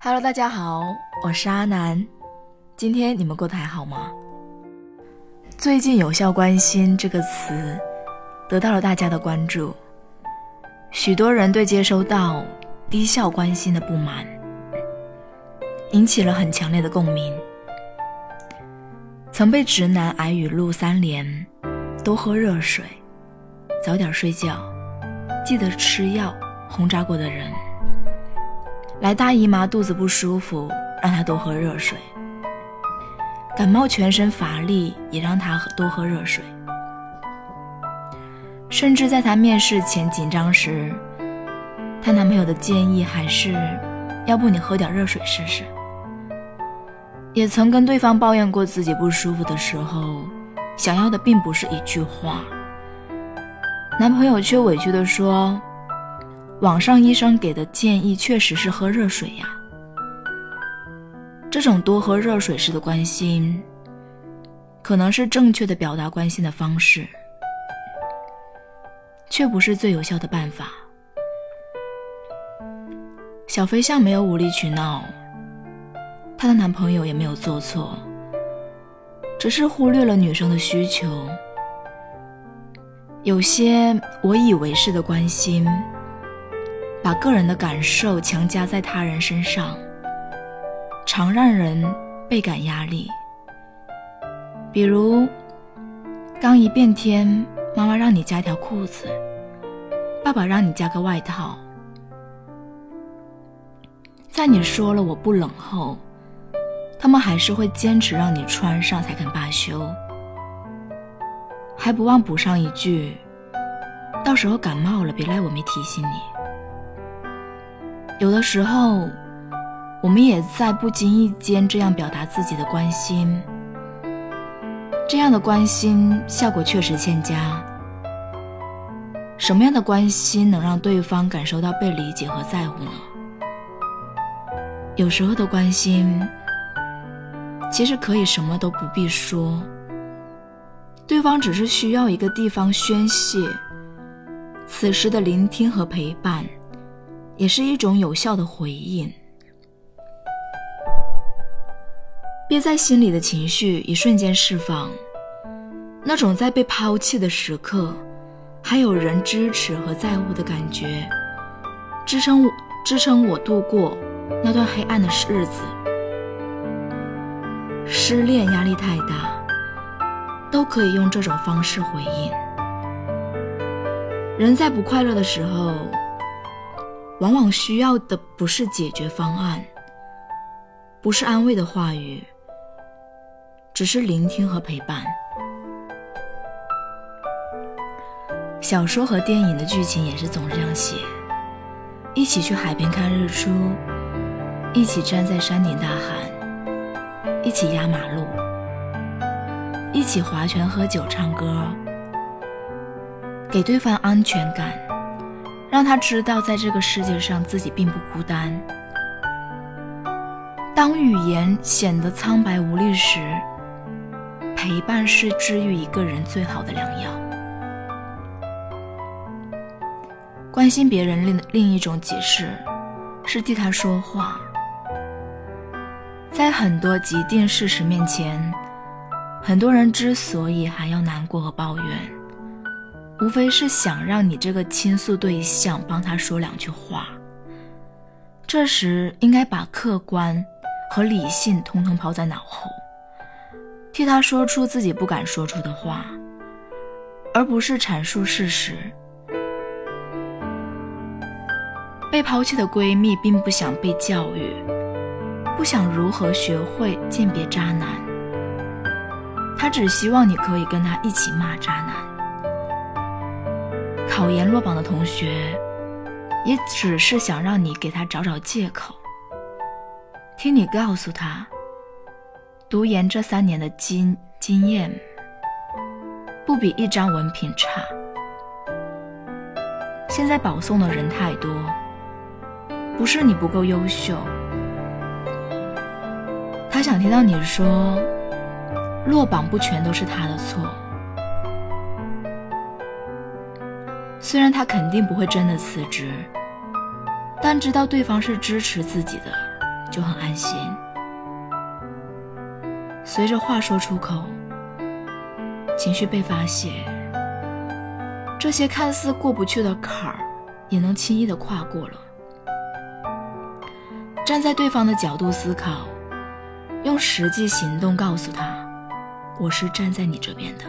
Hello，大家好，我是阿南。今天你们过得还好吗？最近“有效关心”这个词得到了大家的关注，许多人对接收到低效关心的不满，引起了很强烈的共鸣。曾被直男癌语录三连：多喝热水，早点睡觉，记得吃药，轰炸过的人。来大姨妈肚子不舒服，让她多喝热水；感冒全身乏力，也让她多喝热水。甚至在她面试前紧张时，她男朋友的建议还是：要不你喝点热水试试。也曾跟对方抱怨过自己不舒服的时候，想要的并不是一句话，男朋友却委屈地说。网上医生给的建议确实是喝热水呀。这种多喝热水式的关心，可能是正确的表达关心的方式，却不是最有效的办法。小飞象没有无理取闹，她的男朋友也没有做错，只是忽略了女生的需求。有些我以为是的关心。把个人的感受强加在他人身上，常让人倍感压力。比如，刚一变天，妈妈让你加条裤子，爸爸让你加个外套，在你说了我不冷后，他们还是会坚持让你穿上才肯罢休，还不忘补上一句：“到时候感冒了，别赖我没提醒你。”有的时候，我们也在不经意间这样表达自己的关心。这样的关心效果确实欠佳。什么样的关心能让对方感受到被理解和在乎呢？有时候的关心，其实可以什么都不必说，对方只是需要一个地方宣泄，此时的聆听和陪伴。也是一种有效的回应。憋在心里的情绪一瞬间释放，那种在被抛弃的时刻，还有人支持和在乎的感觉，支撑我支撑我度过那段黑暗的日子。失恋压力太大，都可以用这种方式回应。人在不快乐的时候。往往需要的不是解决方案，不是安慰的话语，只是聆听和陪伴。小说和电影的剧情也是总这样写：一起去海边看日出，一起站在山顶大喊，一起压马路，一起划拳喝酒唱歌，给对方安全感。让他知道，在这个世界上自己并不孤单。当语言显得苍白无力时，陪伴是治愈一个人最好的良药。关心别人另另一种解释，是替他说话。在很多既定事实面前，很多人之所以还要难过和抱怨。无非是想让你这个倾诉对象帮他说两句话。这时应该把客观和理性通通抛在脑后，替他说出自己不敢说出的话，而不是阐述事实。被抛弃的闺蜜并不想被教育，不想如何学会鉴别渣男，她只希望你可以跟她一起骂渣男。考研落榜的同学，也只是想让你给他找找借口。听你告诉他，读研这三年的经经验，不比一张文凭差。现在保送的人太多，不是你不够优秀。他想听到你说，落榜不全都是他的错。虽然他肯定不会真的辞职，但知道对方是支持自己的，就很安心。随着话说出口，情绪被发泄，这些看似过不去的坎儿，也能轻易的跨过了。站在对方的角度思考，用实际行动告诉他：“我是站在你这边的。”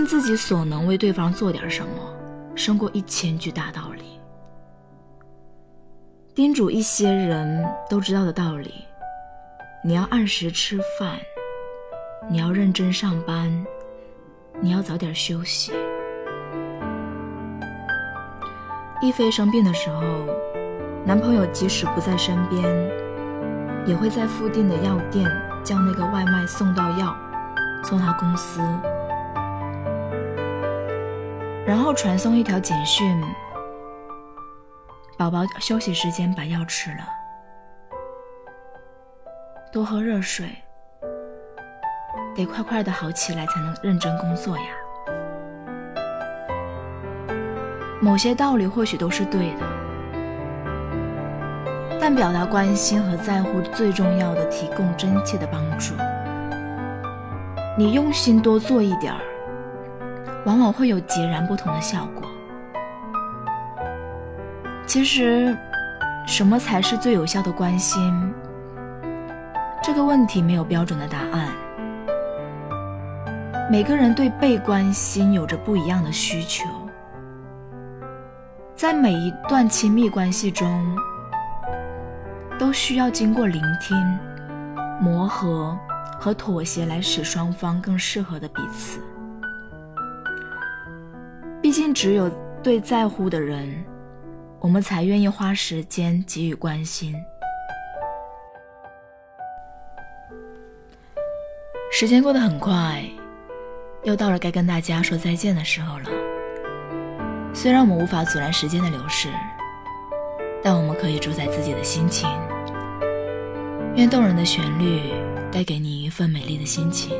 尽自己所能为对方做点什么，胜过一千句大道理。叮嘱一些人都知道的道理：你要按时吃饭，你要认真上班，你要早点休息。一菲生病的时候，男朋友即使不在身边，也会在附近的药店叫那个外卖送到药，送他公司，然后传送一条简讯：宝宝休息时间把药吃了，多喝热水，得快快的好起来才能认真工作呀。某些道理或许都是对的，但表达关心和在乎最重要的，提供真切的帮助。你用心多做一点儿，往往会有截然不同的效果。其实，什么才是最有效的关心？这个问题没有标准的答案。每个人对被关心有着不一样的需求。在每一段亲密关系中，都需要经过聆听、磨合和妥协来使双方更适合的彼此。只有对在乎的人，我们才愿意花时间给予关心。时间过得很快，又到了该跟大家说再见的时候了。虽然我们无法阻拦时间的流逝，但我们可以主宰自己的心情。愿动人的旋律带给你一份美丽的心情。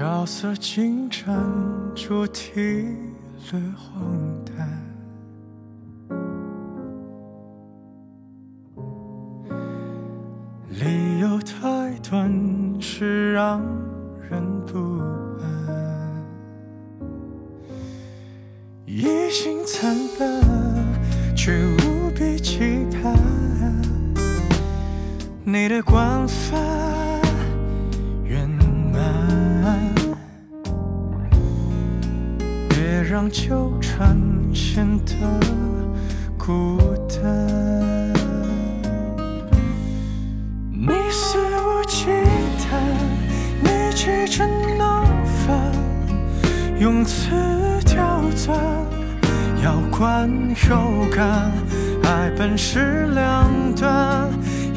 角色进展，主题略荒诞，理由太短，是让人不安。一心参半，却无比期盼你的惯犯。让纠缠显得孤单，你肆无忌惮，你急着闹翻，用词刁钻，要观又干，爱本是两端，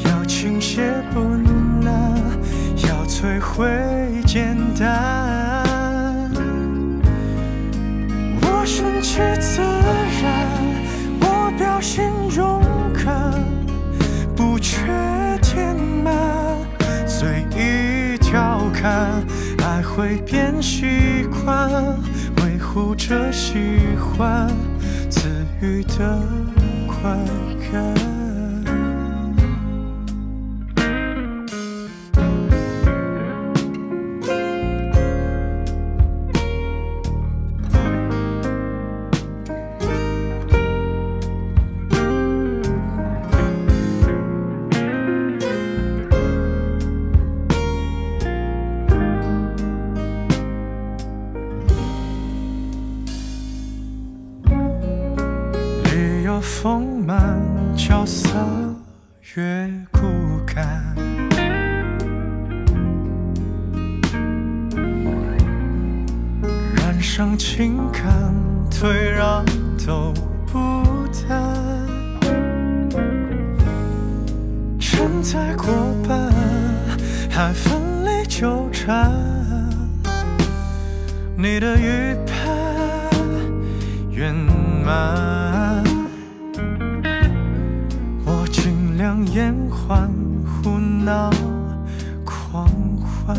要倾斜不难，要摧毁简单。爱会变习惯，维护着喜欢，赐予的快感。情感，退让都不谈，承载过半，还奋力纠缠，你的预判圆满，我尽量延缓胡闹狂欢。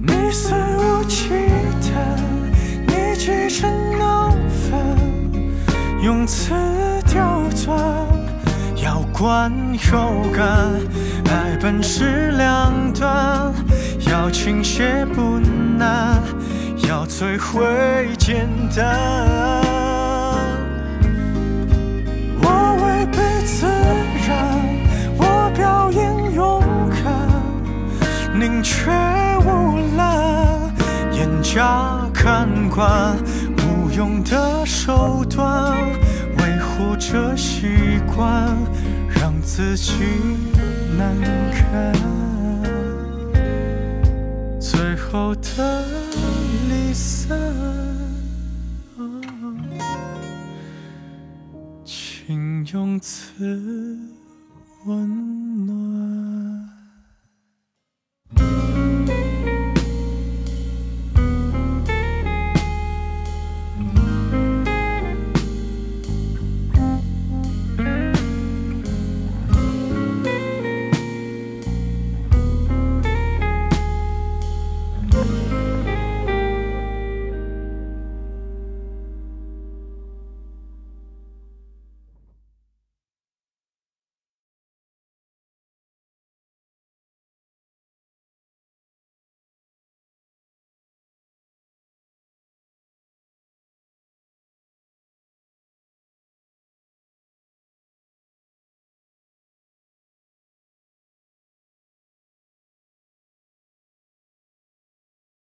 你肆，你急成闹翻，用词刁钻，要观有感，爱本是两端，要倾斜不难，要摧毁简单。我违背自然，我表演勇敢，宁缺毋滥，严加看管，用的手段，维护着习惯，让自己难堪。最后的离散。请用词温暖